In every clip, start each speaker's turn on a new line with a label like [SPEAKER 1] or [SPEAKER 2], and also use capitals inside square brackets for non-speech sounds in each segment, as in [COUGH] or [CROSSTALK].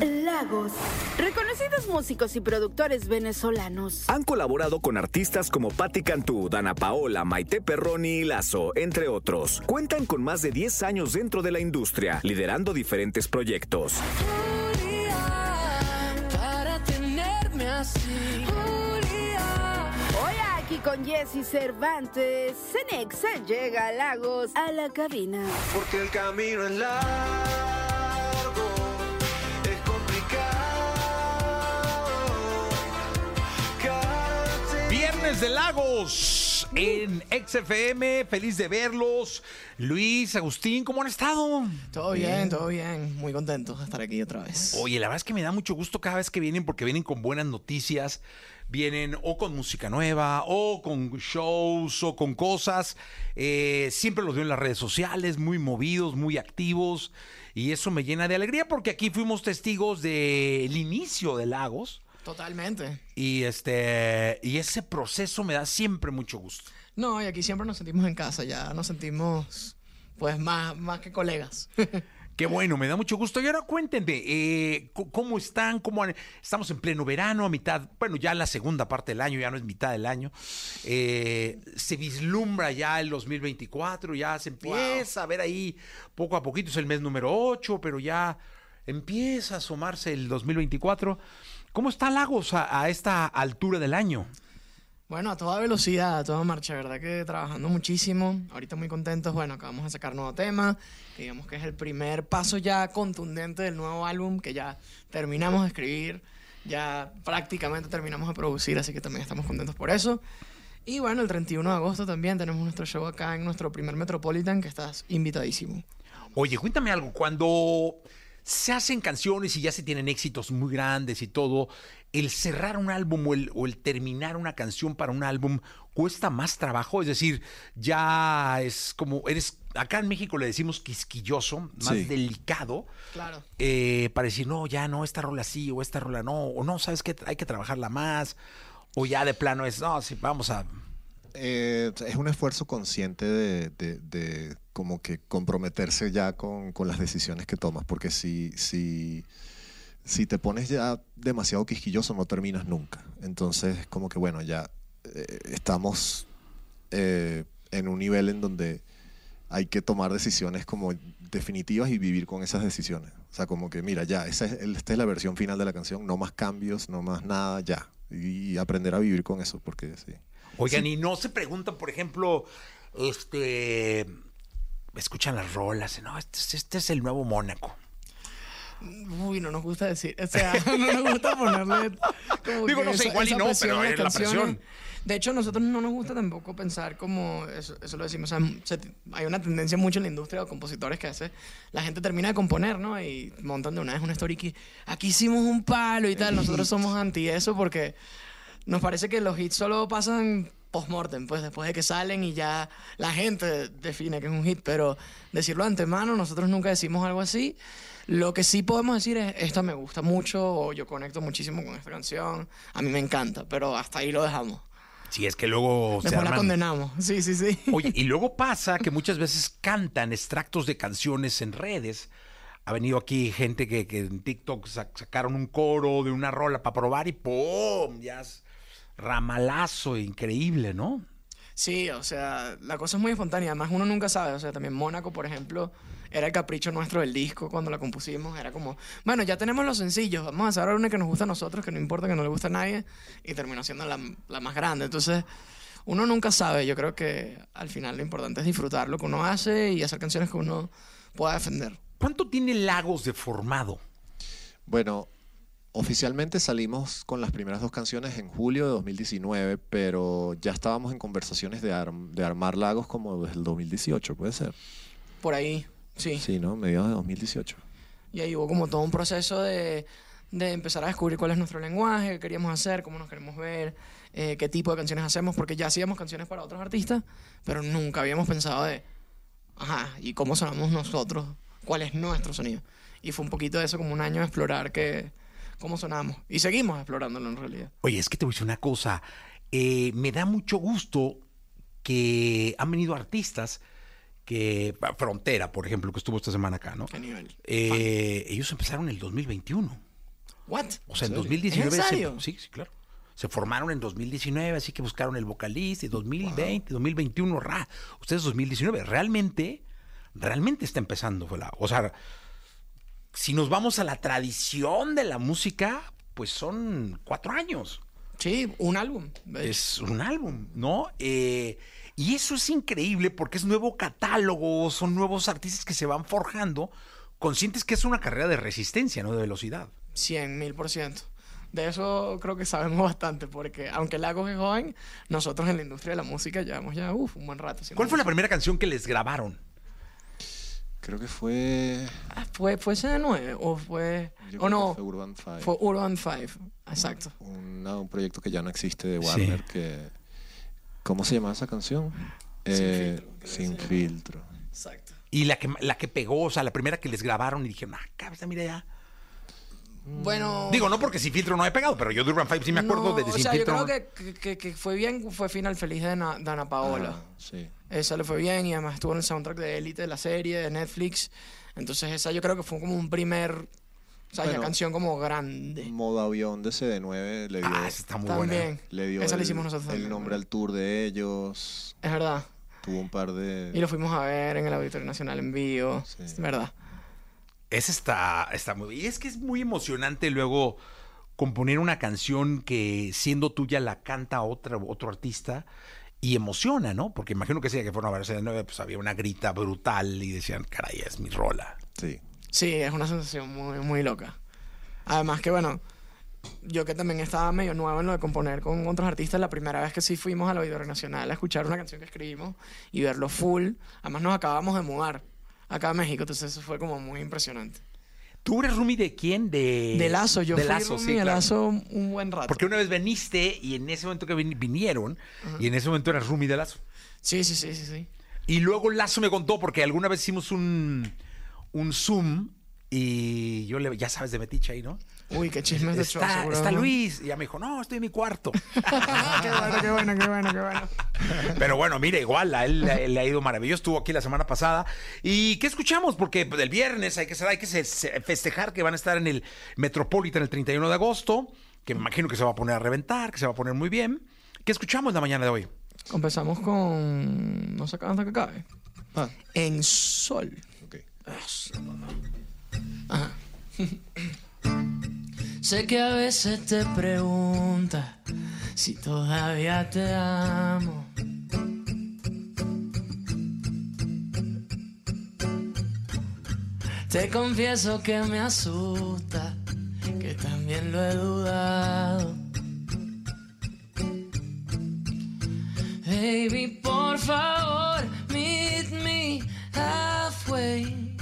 [SPEAKER 1] Lagos. Reconocidos músicos y productores venezolanos.
[SPEAKER 2] Han colaborado con artistas como Patti Cantú, Dana Paola, Maite Perroni y Lazo, entre otros. Cuentan con más de 10 años dentro de la industria, liderando diferentes proyectos.
[SPEAKER 3] para tenerme así.
[SPEAKER 1] Hola, aquí con Jesse Cervantes. Cenexa llega a Lagos a la cabina.
[SPEAKER 4] Porque el camino es largo,
[SPEAKER 5] de Lagos en XFM, feliz de verlos. Luis, Agustín, ¿cómo han estado?
[SPEAKER 6] Todo bien, todo bien. Muy contento de estar aquí otra vez.
[SPEAKER 5] Oye, la verdad es que me da mucho gusto cada vez que vienen porque vienen con buenas noticias, vienen o con música nueva, o con shows, o con cosas. Eh, siempre los veo en las redes sociales, muy movidos, muy activos, y eso me llena de alegría porque aquí fuimos testigos del inicio de Lagos.
[SPEAKER 6] Totalmente.
[SPEAKER 5] Y este y ese proceso me da siempre mucho gusto.
[SPEAKER 6] No, y aquí siempre nos sentimos en casa, ya nos sentimos pues más, más que colegas. [LAUGHS]
[SPEAKER 5] Qué bueno, me da mucho gusto. Y ahora cuéntenme, eh, ¿cómo están? ¿Cómo han- Estamos en pleno verano, a mitad, bueno, ya la segunda parte del año, ya no es mitad del año. Eh, se vislumbra ya el 2024, ya se empieza a ver ahí poco a poquito, es el mes número 8, pero ya empieza a asomarse el 2024. ¿Cómo está Lagos a, a esta altura del año?
[SPEAKER 6] Bueno, a toda velocidad, a toda marcha, ¿verdad? Que trabajando muchísimo. Ahorita muy contentos. Bueno, acabamos de sacar nuevo tema, que digamos que es el primer paso ya contundente del nuevo álbum, que ya terminamos de escribir, ya prácticamente terminamos de producir, así que también estamos contentos por eso. Y bueno, el 31 de agosto también tenemos nuestro show acá en nuestro primer Metropolitan, que estás invitadísimo.
[SPEAKER 5] Oye, cuéntame algo, cuando se hacen canciones y ya se tienen éxitos muy grandes y todo, el cerrar un álbum o el, o el terminar una canción para un álbum cuesta más trabajo, es decir, ya es como, eres, acá en México le decimos quisquilloso, más
[SPEAKER 7] Sí.
[SPEAKER 5] delicado,
[SPEAKER 6] Claro.
[SPEAKER 5] eh, para decir, no, ya no, esta rola sí o esta rola no, o no, sabes que hay que trabajarla más, o ya de plano es, no, sí, vamos a...
[SPEAKER 7] Eh, es un esfuerzo consciente de, de- de como que comprometerse ya con, con las decisiones que tomas, porque si, si, si te pones ya demasiado quisquilloso no terminas nunca. Entonces, como que bueno, ya eh, estamos eh, en un nivel en donde hay que tomar decisiones como definitivas y vivir con esas decisiones. O sea, como que mira, ya, esa es, esta es la versión final de la canción, no más cambios, no más nada, ya. Y aprender a vivir con eso, porque sí.
[SPEAKER 5] Oigan, y no se preguntan, por ejemplo, este. Escuchan las rolas, no, este, es- este es el nuevo Mónaco.
[SPEAKER 6] Uy, no nos gusta decir, o sea, [LAUGHS] no nos gusta ponerle como
[SPEAKER 5] Digo, no sé, igual y no, pero es la presión.
[SPEAKER 6] De hecho, nosotros no nos gusta tampoco pensar como, eso, eso lo decimos, o sea, se- hay una tendencia mucho en la industria de compositores que hace, la gente termina de componer, ¿no? Y montan de una vez una story que aquí hicimos un palo y tal, nosotros somos anti eso porque nos parece que los hits solo pasan post-mortem, pues después de que salen y ya la gente define que es un hit, pero decirlo de antemano, nosotros nunca decimos algo así. Lo que sí podemos decir es, esta me gusta mucho o yo conecto muchísimo con esta canción, a mí me encanta, pero hasta ahí lo dejamos.
[SPEAKER 5] Si es que luego se
[SPEAKER 6] Después la
[SPEAKER 5] arman-
[SPEAKER 6] condenamos, sí, sí, sí.
[SPEAKER 5] Oye, y luego [LAUGHS] pasa que muchas veces cantan extractos de canciones en redes. Ha venido aquí gente que, que en TikTok sac- sacaron un coro de una rola para probar y ¡pum! Ya es ramalazo, increíble, ¿no?
[SPEAKER 6] Sí, o sea, la cosa es muy espontánea. Además, uno nunca sabe. O sea, también Mónaco, por ejemplo, era el capricho nuestro del disco cuando la compusimos. Era como, bueno, ya tenemos los sencillos. Vamos a hacer ahora una que nos gusta a nosotros, que no importa que no le guste a nadie. Y terminó siendo la, la más grande. Entonces, uno nunca sabe. Yo creo que al final lo importante es disfrutar lo que uno hace y hacer canciones que uno pueda defender.
[SPEAKER 5] ¿Cuánto tiene Lagos de formado?
[SPEAKER 7] Bueno, oficialmente salimos con las primeras dos canciones en julio de 2019, pero ya estábamos en conversaciones de, arm- de armar lagos como desde el 2018, puede ser.
[SPEAKER 6] Por ahí, sí.
[SPEAKER 7] Sí, ¿no? Mediados de 2018.
[SPEAKER 6] Y ahí hubo como todo un proceso de, de empezar a descubrir cuál es nuestro lenguaje, qué queríamos hacer, cómo nos queremos ver, eh, qué tipo de canciones hacemos, porque ya hacíamos canciones para otros artistas, pero nunca habíamos pensado de, ajá, ¿y cómo sonamos nosotros? ¿Cuál es nuestro sonido? Y fue un poquito de eso, como un año de explorar que, cómo sonamos. Y seguimos explorándolo en realidad.
[SPEAKER 5] Oye, es que te voy a decir una cosa. eh, me da mucho gusto que han venido artistas que. Frontera, por ejemplo, que estuvo esta semana acá, ¿no?
[SPEAKER 6] ¿Qué nivel?
[SPEAKER 5] Eh, ellos empezaron en el 2021.
[SPEAKER 6] ¿What?
[SPEAKER 5] O sea, en
[SPEAKER 7] serio?
[SPEAKER 5] 2019.
[SPEAKER 6] ¿Es en
[SPEAKER 5] se-
[SPEAKER 6] serio?
[SPEAKER 5] sí, sí, claro. Se formaron en 2019, así que buscaron el vocalista. Y 2020, 2021, ra. Ustedes 2019. Realmente, realmente está empezando. Fue la, o sea, si nos vamos a la tradición de la música, pues son cuatro años.
[SPEAKER 6] Sí, un álbum.
[SPEAKER 5] Es un álbum, ¿no? Eh, y eso es increíble porque es nuevo catálogo, son nuevos artistas que se van forjando, conscientes que es una carrera de resistencia, no de velocidad.
[SPEAKER 6] 100 mil por ciento. De eso creo que sabemos bastante, porque aunque Lagos es joven, nosotros en la industria de la música llevamos ya uf, un buen rato.
[SPEAKER 5] ¿Cuál fue la primera canción que les grabaron?
[SPEAKER 7] Creo que fue.
[SPEAKER 6] Ah, ¿Fue, fue CD9 o fue...?
[SPEAKER 7] yo
[SPEAKER 6] o
[SPEAKER 7] creo
[SPEAKER 6] no,
[SPEAKER 7] que fue Urban Five.
[SPEAKER 6] fue Urban 5, exacto.
[SPEAKER 7] una- un proyecto que ya no existe de
[SPEAKER 5] Sí.
[SPEAKER 7] Warner que ¿cómo se llamaba esa canción? Eh,
[SPEAKER 6] filtro,
[SPEAKER 7] sin filtro.
[SPEAKER 6] Exacto.
[SPEAKER 5] Y la que, la que pegó, o sea, la primera que les grabaron y dijeron, ah, cabeza, mira ya.
[SPEAKER 6] Bueno...
[SPEAKER 5] Digo, no porque sin filtro no he pegado, pero yo de Urban Five sí me acuerdo
[SPEAKER 6] no,
[SPEAKER 5] de, de
[SPEAKER 6] o
[SPEAKER 5] sin
[SPEAKER 6] sea,
[SPEAKER 5] filtro.
[SPEAKER 6] yo creo que, que, que fue bien, fue Final Feliz de Ana, de Ana Paola.
[SPEAKER 7] Ah, sí.
[SPEAKER 6] Esa le fue bien y además estuvo en el soundtrack de Elite de la serie de Netflix. Entonces esa yo creo que fue como un primer, o sea,
[SPEAKER 7] Bueno,
[SPEAKER 6] canción como grande.
[SPEAKER 7] Modo avión de CD9 le dio,
[SPEAKER 5] Ah, esa está muy buena.
[SPEAKER 6] También.
[SPEAKER 7] le dio
[SPEAKER 6] esa
[SPEAKER 7] el,
[SPEAKER 6] la hicimos nosotros
[SPEAKER 7] el
[SPEAKER 6] también.
[SPEAKER 7] nombre al tour de ellos.
[SPEAKER 6] Es verdad.
[SPEAKER 7] Tuvo un par de.
[SPEAKER 6] Y lo fuimos a ver en el Auditorio Nacional en vivo.
[SPEAKER 7] Sí.
[SPEAKER 6] Es verdad.
[SPEAKER 5] Esa está, está muy Y es que es muy emocionante luego componer una canción que siendo tuya la canta otra, otro artista y emociona, ¿no? Porque imagino que si que fueron a verse de nueve, pues había una grita brutal y decían, caray, es mi rola.
[SPEAKER 7] Sí.
[SPEAKER 6] Sí, es una sensación muy, muy loca. Además que, bueno, yo que también estaba medio nuevo en lo de componer con otros artistas, la primera vez que sí fuimos al Auditorio Nacional a escuchar una canción que escribimos y verlo full, además nos acabamos de mudar acá a México, entonces eso fue como muy impresionante.
[SPEAKER 5] ¿Tú eres Rumi de quién? De,
[SPEAKER 6] De Lazo, yo
[SPEAKER 5] de
[SPEAKER 6] fui
[SPEAKER 5] Lazo, sí,
[SPEAKER 6] de
[SPEAKER 5] claro.
[SPEAKER 6] Lazo un buen rato.
[SPEAKER 5] Porque una vez veniste y en ese momento que vin- vinieron, y en ese momento eras Rumi de Lazo.
[SPEAKER 6] Sí, sí, sí, sí, sí.
[SPEAKER 5] Y luego Lazo me contó, porque alguna vez hicimos un, un Zoom y yo le, ya sabes de Metiche ahí, ¿no?
[SPEAKER 6] Uy, qué chismes de show,
[SPEAKER 5] Está,
[SPEAKER 6] seguro,
[SPEAKER 5] está
[SPEAKER 6] ¿no?
[SPEAKER 5] Luis. Y ya me dijo, no, estoy en mi cuarto. [LAUGHS]
[SPEAKER 6] qué bueno, qué bueno, qué bueno, qué bueno.
[SPEAKER 5] Pero bueno, mire, igual a él, le- le ha ido maravilloso. Estuvo aquí la semana pasada. ¿Y qué escuchamos? Porque el viernes hay que, ser- hay que festejar que van a estar en el Metropolitan el 31 de agosto, que me imagino que se va a poner a reventar, que se va a poner muy bien. ¿Qué escuchamos la mañana de hoy?
[SPEAKER 6] Empezamos con... No sé hasta que acabe.
[SPEAKER 7] Ah,
[SPEAKER 6] En Sol.
[SPEAKER 7] ok. [LAUGHS]
[SPEAKER 3] Sé que a veces te preguntas si todavía te amo. Te confieso que me asusta, que también lo he dudado. Baby, por favor, meet me halfway.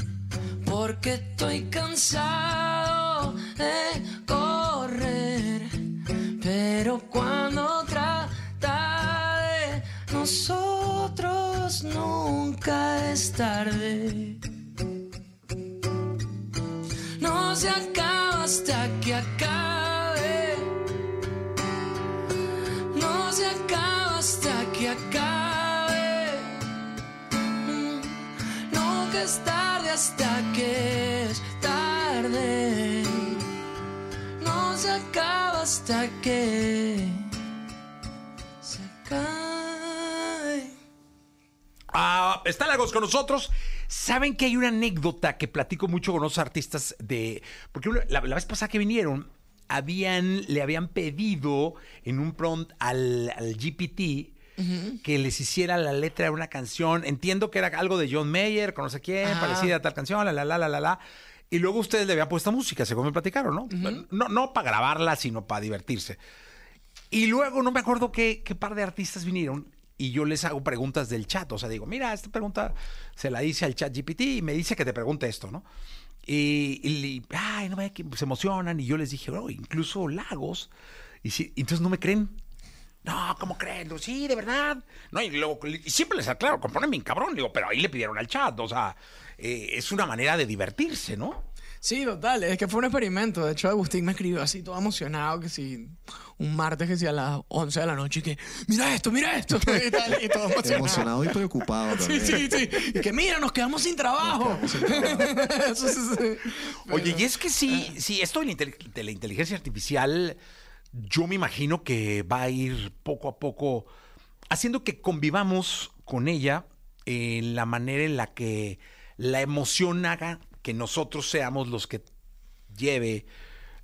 [SPEAKER 3] Porque estoy cansado de No se acaba hasta que acabe. No se acaba hasta que acabe. Mm, Nunca es tarde hasta que es tarde. No se acaba hasta que
[SPEAKER 5] está Lagos con nosotros. Saben que hay una anécdota que platico mucho con los artistas de. Porque la, la vez pasada que vinieron, habían, le habían pedido en un prompt al, al GPT que les hiciera la letra de una canción. Entiendo que era algo de John Mayer, con no sé quién, parecida a tal canción, la la la la la la. Y luego ustedes le habían puesto música, según me platicaron, ¿no? No, no para grabarla, sino para divertirse. Y luego no me acuerdo qué, qué par de artistas vinieron y yo les hago preguntas del chat. O sea, digo, mira, esta pregunta se la hice al chat GPT y me dice que te pregunte esto, ¿no? Y, y, ay, no me que se emocionan. Y yo les dije, oh, incluso Lagos. Y, sí, y entonces no me creen. No, ¿cómo creen? Sí, de verdad. No, y, luego, y siempre les aclaro, componen bien cabrón. Digo, pero ahí le pidieron al chat. O sea, eh, es una manera de divertirse, ¿no?
[SPEAKER 6] Sí, total, es que fue un experimento. De hecho, Agustín me escribió así todo emocionado, que si un martes que sea a las 11 de la noche y que, mira esto, mira esto. [LAUGHS] Y, tal, y todo emocionado.
[SPEAKER 7] Emocionado y preocupado
[SPEAKER 6] Sí,
[SPEAKER 7] también.
[SPEAKER 6] sí, sí. Y que, mira, nos quedamos sin trabajo. Eso [LAUGHS] sí, sí.
[SPEAKER 5] Oye, y es que sí, sí, esto de la, intel- de la inteligencia artificial, yo me imagino que va a ir poco a poco haciendo que convivamos con ella en la manera en la que la emoción haga que nosotros seamos los que lleve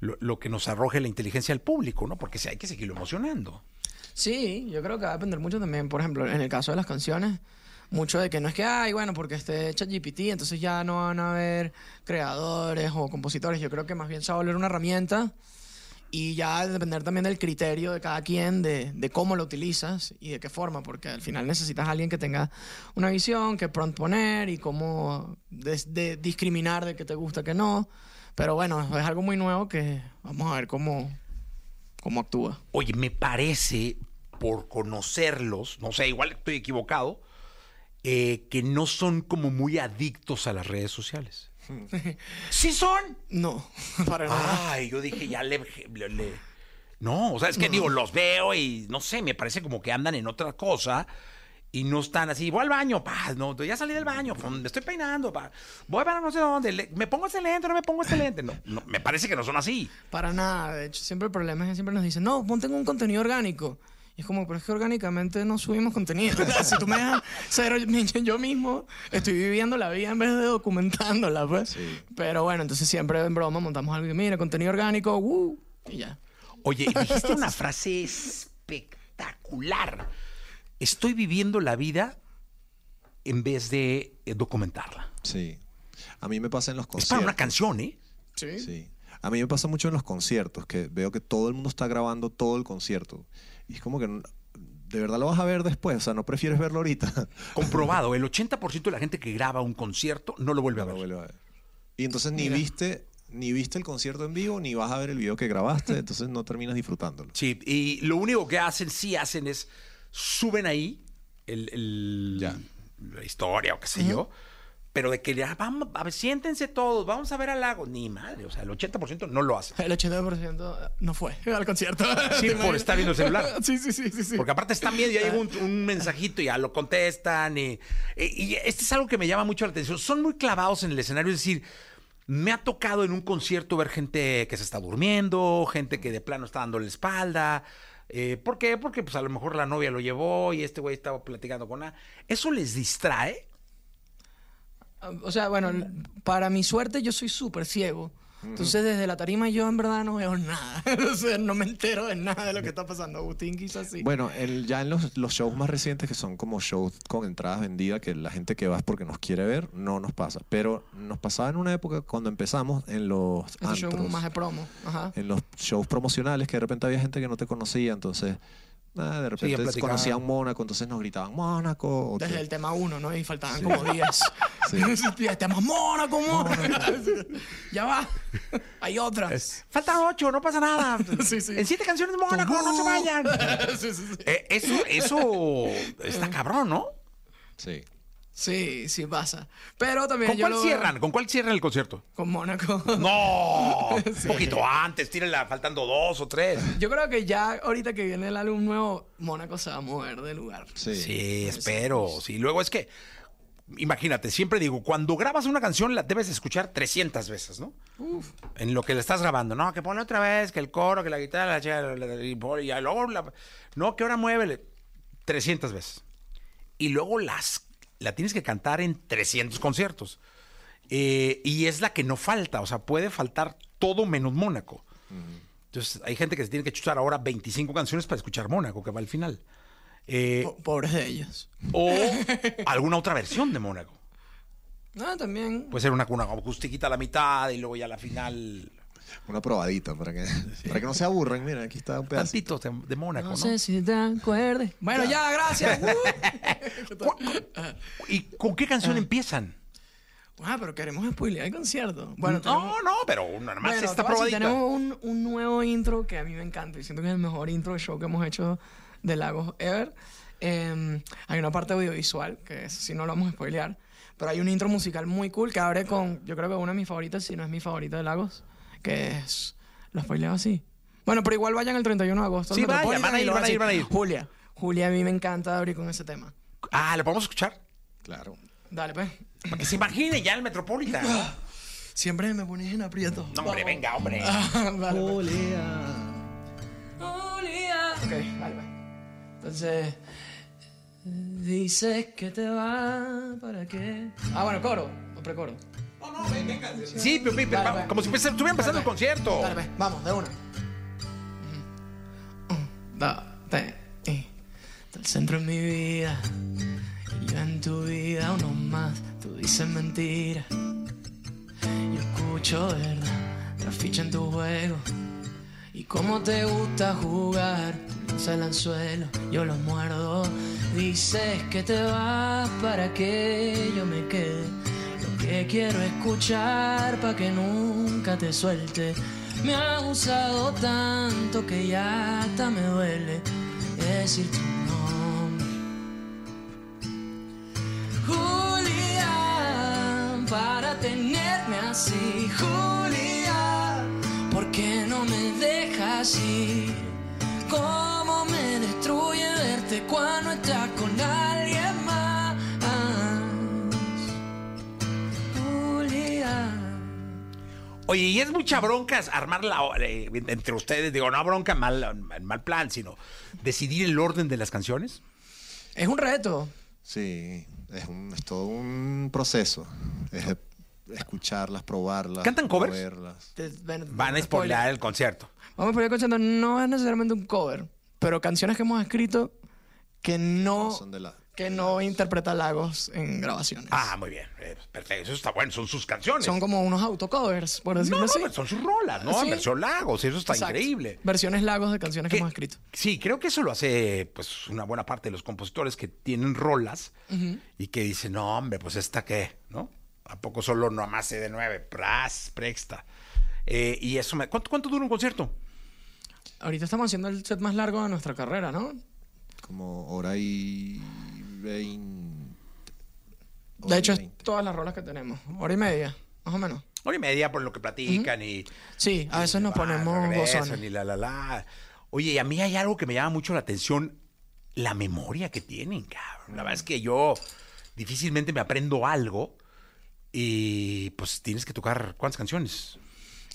[SPEAKER 5] lo, lo que nos arroje la inteligencia al público, ¿no? Porque hay que seguirlo emocionando.
[SPEAKER 6] Sí, yo creo que va a depender mucho también, por ejemplo, en el caso de las canciones, mucho de que no es que, ay, bueno, porque esté hecha GPT, entonces ya no van a haber creadores o compositores. Yo creo que más bien se va a volver una herramienta y ya va a depender también del criterio de cada quien, de, de cómo lo utilizas y de qué forma, porque al final necesitas a alguien que tenga una visión, que pronto poner y cómo des- de discriminar de qué te gusta, qué no. Pero bueno, es algo muy nuevo que vamos a ver cómo, cómo actúa.
[SPEAKER 5] Oye, me parece, por conocerlos, no sé, igual estoy equivocado, eh, que no son como muy adictos a las redes sociales. [LAUGHS] ¿Sí son?
[SPEAKER 6] No, [LAUGHS] para nada.
[SPEAKER 5] Ay, yo dije, ya le... le- le- No, o sea, es que digo, los veo y no sé, me parece como que andan en otra cosa y no están así, voy al baño, pa, no, ya salí del baño, pum, me estoy peinando, pa, voy para no sé dónde, le- me pongo este lente, no me pongo este lente. No, no, me parece que no son así.
[SPEAKER 6] Para nada. De hecho, siempre el problema es que siempre nos dicen, no, ponte un contenido orgánico. Y es como, pero es que orgánicamente no subimos contenido. O sea, si tú me dejas ser yo- yo mismo, estoy viviendo la vida en vez de documentándola, pues. Pero bueno, entonces siempre en broma montamos algo y mira, contenido orgánico, ¡uh! y ya.
[SPEAKER 5] Oye, dijiste una [LAUGHS] frase espectacular. Estoy viviendo la vida en vez de eh, documentarla.
[SPEAKER 7] Sí. A mí me pasa en los
[SPEAKER 5] Es para
[SPEAKER 7] conciertos.
[SPEAKER 5] una canción, ¿eh?
[SPEAKER 6] Sí.
[SPEAKER 7] Sí. A mí me pasa mucho en los conciertos, que veo que todo el mundo está grabando todo el concierto. Y es como que, ¿de verdad lo vas a ver después? O sea, ¿no prefieres verlo ahorita? [LAUGHS]
[SPEAKER 5] Comprobado, el 80% de la gente que graba un concierto no lo vuelve a
[SPEAKER 7] No
[SPEAKER 5] ver.
[SPEAKER 7] lo vuelve a ver. Y entonces ni
[SPEAKER 6] Mira.
[SPEAKER 7] viste, ni viste el concierto en vivo, ni vas a ver el video que grabaste, entonces no terminas disfrutándolo.
[SPEAKER 5] Sí, y lo único que hacen, sí hacen es suben ahí el, el-
[SPEAKER 7] Ya.
[SPEAKER 5] la historia o qué sé yo, pero de que ya vamos, a ver, siéntense todos, vamos a ver al lago. Ni madre, o sea, el 80% no lo hace.
[SPEAKER 6] El 80% no fue [LAUGHS] al concierto. [LAUGHS]
[SPEAKER 5] Sí,
[SPEAKER 6] ¿Te
[SPEAKER 5] por estar viendo el celular. [LAUGHS]
[SPEAKER 6] Sí, sí, sí, sí. sí.
[SPEAKER 5] Porque aparte están viendo y hay un, un mensajito y ya lo contestan. Y, y- y este es algo que me llama mucho la atención. Son muy clavados en el escenario. Es decir, me ha tocado en un concierto ver gente que se está durmiendo, gente que de plano está dando la espalda. Eh, ¿Por qué? Porque pues a lo mejor la novia lo llevó y este güey estaba platicando con nada. ¿Eso les distrae?
[SPEAKER 6] O sea, bueno, para mi suerte yo soy súper ciego. Entonces desde la tarima yo en verdad no veo nada. [LAUGHS] o sea, no me entero de nada de lo que está pasando. Agustín quizás sí.
[SPEAKER 7] Bueno, el- ya en los, los shows más recientes, que son como shows con entradas vendidas, que la gente que va es porque nos quiere ver, no nos pasa. Pero nos pasaba en una época cuando empezamos en los
[SPEAKER 6] Este show
[SPEAKER 7] antros,
[SPEAKER 6] más de promo. Ajá.
[SPEAKER 7] en los shows promocionales, que de repente había gente que no te conocía, entonces... nada, de repente
[SPEAKER 5] platicaban.
[SPEAKER 7] conocían Mónaco, entonces nos gritaban Mónaco.
[SPEAKER 6] Desde
[SPEAKER 7] te-
[SPEAKER 6] el tema 1, ¿no? Y faltaban como 10. [LAUGHS]
[SPEAKER 7] Sí. [LAUGHS]
[SPEAKER 6] Temas Mónaco, Mónaco. [LAUGHS] ya va. Hay otra.
[SPEAKER 5] Faltan ocho, no pasa nada.
[SPEAKER 6] Sí, sí.
[SPEAKER 5] En siete canciones Mónaco, no se vayan.
[SPEAKER 6] sí, sí, sí.
[SPEAKER 5] Eh, eso, eso está cabrón, ¿no?
[SPEAKER 7] Sí.
[SPEAKER 6] Sí, sí pasa. Pero también
[SPEAKER 5] ¿Con
[SPEAKER 6] yo
[SPEAKER 5] cuál
[SPEAKER 6] lo-
[SPEAKER 5] cierran? ¿Con cuál cierran el concierto?
[SPEAKER 6] Con Mónaco.
[SPEAKER 5] No, [LAUGHS] un poquito antes, tírenla faltando dos o tres.
[SPEAKER 6] Yo creo que ya ahorita que viene el álbum nuevo, Mónaco se va a mover de lugar.
[SPEAKER 7] Sí.
[SPEAKER 5] Sí, espero. Sí, luego es que, imagínate, siempre digo, cuando grabas una canción la debes escuchar 300 veces, ¿no? En lo que le estás grabando, no, que pone otra vez, que el coro, que la guitarra, la chica, la- la- y luego, la- no, que ahora muévele. 300 veces. Y luego las, la tienes que cantar en 300 conciertos. Eh, y es la que no falta, o sea, puede faltar todo menos Mónaco. Entonces, hay gente que se tiene que chutar ahora 25 canciones para escuchar Mónaco, que va al final. Eh,
[SPEAKER 6] Po- Pobres de ellos.
[SPEAKER 5] o [LAUGHS] alguna otra versión de Mónaco.
[SPEAKER 6] No, también.
[SPEAKER 5] Puede ser una, una a la mitad y luego ya a la final. [LAUGHS]
[SPEAKER 7] Una probadita para que, para que no se aburran. Mira, aquí está un pedacito.
[SPEAKER 5] Tantitos de, de Mónaco,
[SPEAKER 6] no,
[SPEAKER 5] ¿no?
[SPEAKER 6] sé si te acuerdes. Bueno, ya, gracias. [LAUGHS]
[SPEAKER 5] ¿Cu- ¿Y con qué canción empiezan?
[SPEAKER 6] ah, pero queremos spoilear el concierto. Bueno, tenemos-
[SPEAKER 5] no, no, pero nada más
[SPEAKER 6] Bueno,
[SPEAKER 5] esta
[SPEAKER 6] decir,
[SPEAKER 5] probadita.
[SPEAKER 6] tenemos un, un nuevo intro que a mí me encanta. Y siento que es el mejor intro de show que hemos hecho de Lagos ever. Eh, hay una parte audiovisual, que eso sí no lo vamos a spoilear. Pero hay un intro musical muy cool que abre con, yo creo que una de mis favoritas, si no es mi favorita de Lagos, que es... ¿Lo spoileo así? Bueno, pero igual vayan el 31 de agosto.
[SPEAKER 5] Sí, vaya,
[SPEAKER 6] Metropolitan
[SPEAKER 5] van a ir, van a ir, van a ir.
[SPEAKER 6] Julia. Julia, a mí me encanta abrir con ese tema.
[SPEAKER 5] Ah, ¿lo podemos escuchar?
[SPEAKER 7] Claro.
[SPEAKER 6] Dale, pues.
[SPEAKER 5] Para que se imagine ya el Metropolitan. [GASPS]
[SPEAKER 6] Siempre me pones en aprieto.
[SPEAKER 5] No, hombre, venga, hombre. [LAUGHS]
[SPEAKER 6] Dale, pues. Ok, vale, pues. Entonces, dices que te va, ¿para qué? Ah, bueno, coro, o precoro.
[SPEAKER 5] Sí, pero, pero,
[SPEAKER 6] pues.
[SPEAKER 5] como si estuviera empezando el concierto.
[SPEAKER 6] Vamos, de una. Un, dos, tres, y. Del centro en mi vida, y yo en tu vida, uno más. Tú dices mentira, yo escucho verdad. La ficha en tu juego, y cómo te gusta jugar. Tú lanzas el anzuelo, yo lo muerdo. Dices que te vas para que yo me quede. Que quiero escuchar para que nunca te suelte. Me ha usado tanto que ya hasta me duele decir tu nombre. Julián, para tenerme así, Julián, ¿por qué no me dejas ir? ¿Cómo me destruye verte cuando estás con
[SPEAKER 5] Oye, y es mucha bronca armar la eh, entre ustedes, digo, no bronca mal, mal plan, sino decidir el orden de las canciones.
[SPEAKER 6] Es un reto.
[SPEAKER 7] Sí, es, un, es todo un proceso. Es escucharlas, probarlas.
[SPEAKER 5] ¿Cantan covers?
[SPEAKER 7] moverlas.
[SPEAKER 5] Van a spoiler el concierto.
[SPEAKER 6] Vamos a poner escuchando, no es necesariamente un cover, pero canciones que hemos escrito que no,
[SPEAKER 7] Son de la...
[SPEAKER 6] que no interpreta Lagos en grabaciones.
[SPEAKER 5] Ah, muy bien. eh, perfecto. Eso está bueno. Son sus canciones.
[SPEAKER 6] Son como unos autocovers, por
[SPEAKER 5] no,
[SPEAKER 6] decirlo
[SPEAKER 5] no,
[SPEAKER 6] así.
[SPEAKER 5] pero son sus rolas, ¿no?
[SPEAKER 6] Sí.
[SPEAKER 5] Versión Lagos. Eso está
[SPEAKER 6] Exacto.
[SPEAKER 5] increíble.
[SPEAKER 6] Versiones Lagos de canciones que
[SPEAKER 5] Que-
[SPEAKER 6] hemos escrito.
[SPEAKER 5] Sí, creo que eso lo hace pues una buena parte de los compositores que tienen rolas y que dicen, no, hombre, pues esta qué, ¿no? ¿A poco solo nomás de nueve? Pras, prexta. Eh, y eso me... ¿Cuánto, ¿Cuánto dura un concierto?
[SPEAKER 6] Ahorita estamos haciendo el set más largo de nuestra carrera, ¿no?
[SPEAKER 7] Como hora y veinte.
[SPEAKER 6] De hecho, es todas las rolas que tenemos. Hora y media, más o menos.
[SPEAKER 5] Hora y media por lo que platican y...
[SPEAKER 6] Sí, a veces nos ponemos
[SPEAKER 5] regresan y la, la, la. Oye, y a mí hay algo que me llama mucho la atención, la memoria que tienen, cabrón. La verdad es que yo difícilmente me aprendo algo y pues tienes que tocar, ¿cuántas canciones?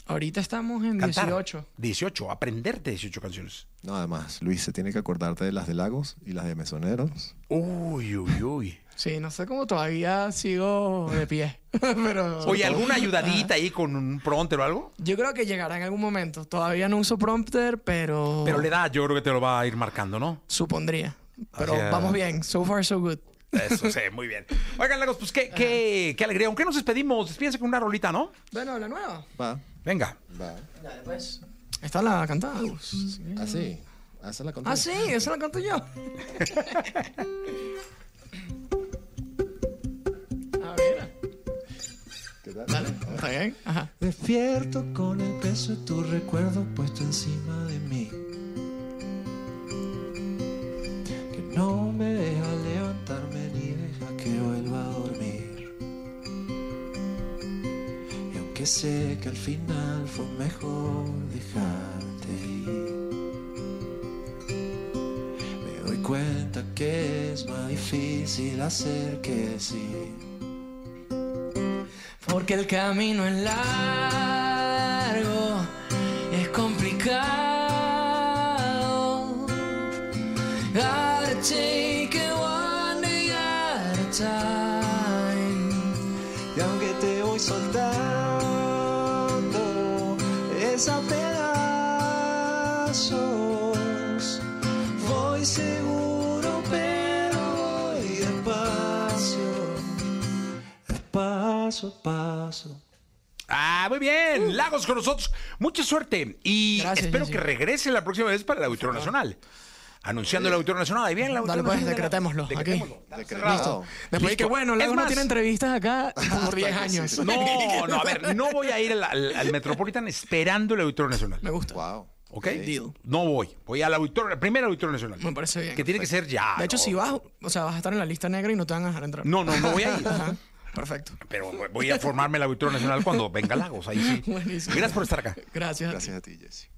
[SPEAKER 6] Ahorita estamos en
[SPEAKER 5] Cantar.
[SPEAKER 6] 18.
[SPEAKER 5] 18, aprenderte 18 canciones.
[SPEAKER 7] No, además, Luis, se tiene que acordarte de las de Lagos y las de Mesoneros.
[SPEAKER 5] Uy, uy, uy.
[SPEAKER 6] Sí, no sé cómo todavía sigo de pie. [LAUGHS] pero
[SPEAKER 5] Oye, ¿alguna ayudadita ahí con un pronter o algo?
[SPEAKER 6] yo creo que llegará en algún momento. Todavía no uso prompter, pero,
[SPEAKER 5] Pero le da, yo creo que te lo va a ir marcando, ¿no?
[SPEAKER 6] supondría. Pero
[SPEAKER 5] Hacia-
[SPEAKER 6] vamos bien. So far, so good.
[SPEAKER 5] Eso, sí, muy bien. Oigan, Lagos, pues qué, qué, qué alegría. ¿Aunque nos despedimos? Despídense con una rolita, ¿no?
[SPEAKER 6] Bueno, la nueva.
[SPEAKER 7] Va,
[SPEAKER 5] Venga.
[SPEAKER 7] va.
[SPEAKER 6] Dale, pues. Está la cantada. Gus.
[SPEAKER 7] Así. Esa la conté.
[SPEAKER 6] Ah, sí, esa la canto yo. [LAUGHS] A ver.
[SPEAKER 7] ¿Qué tal?
[SPEAKER 6] Dale, está bien. Ajá.
[SPEAKER 3] Despierto con el peso de tu recuerdo puesto encima de mí. Que no me deja levantarme ni deja que vuelva a sé que al final fue mejor dejarte ir. Me doy cuenta que es más difícil hacer que decir.
[SPEAKER 6] Porque el camino es largo, es complicado. Gotta
[SPEAKER 3] paso a paso.
[SPEAKER 5] Ah, muy bien. Lagos con nosotros. Mucha suerte. Y
[SPEAKER 6] Gracias,
[SPEAKER 5] espero
[SPEAKER 6] Jessy.
[SPEAKER 5] que regrese la próxima vez para el Auditorio Nacional. Anunciando el Auditorio Nacional. Ahí bien, el Auditorio
[SPEAKER 6] Dale, pues,
[SPEAKER 5] Nacional.
[SPEAKER 6] decretémoslo,
[SPEAKER 7] Listo.
[SPEAKER 6] Después de que,
[SPEAKER 5] Listo.
[SPEAKER 6] bueno,
[SPEAKER 5] Es
[SPEAKER 6] luego no
[SPEAKER 5] más,
[SPEAKER 6] tiene entrevistas acá [LAUGHS] por 10 años.
[SPEAKER 5] No, no, a ver, no voy a ir al, al- al Metropolitan esperando el Auditorio Nacional.
[SPEAKER 6] Me gusta.
[SPEAKER 7] Wow.
[SPEAKER 5] ¿Ok?
[SPEAKER 6] Deal.
[SPEAKER 5] No voy. Voy al auditorio, al primer Auditorio Nacional.
[SPEAKER 6] Me parece bien.
[SPEAKER 5] Que tiene que ser ya.
[SPEAKER 6] De hecho,
[SPEAKER 5] ¿no?
[SPEAKER 6] si vas, o sea, vas a estar en la lista negra y no te van a dejar entrar.
[SPEAKER 5] No, no, no voy a ir. [LAUGHS]
[SPEAKER 6] Perfecto.
[SPEAKER 5] Pero voy a formarme el Auditorio Nacional cuando venga Lagos. Ahí sí. [LAUGHS]
[SPEAKER 6] Buenísimo.
[SPEAKER 5] Gracias por estar acá.
[SPEAKER 6] Gracias.
[SPEAKER 7] Gracias a ti, Jesse.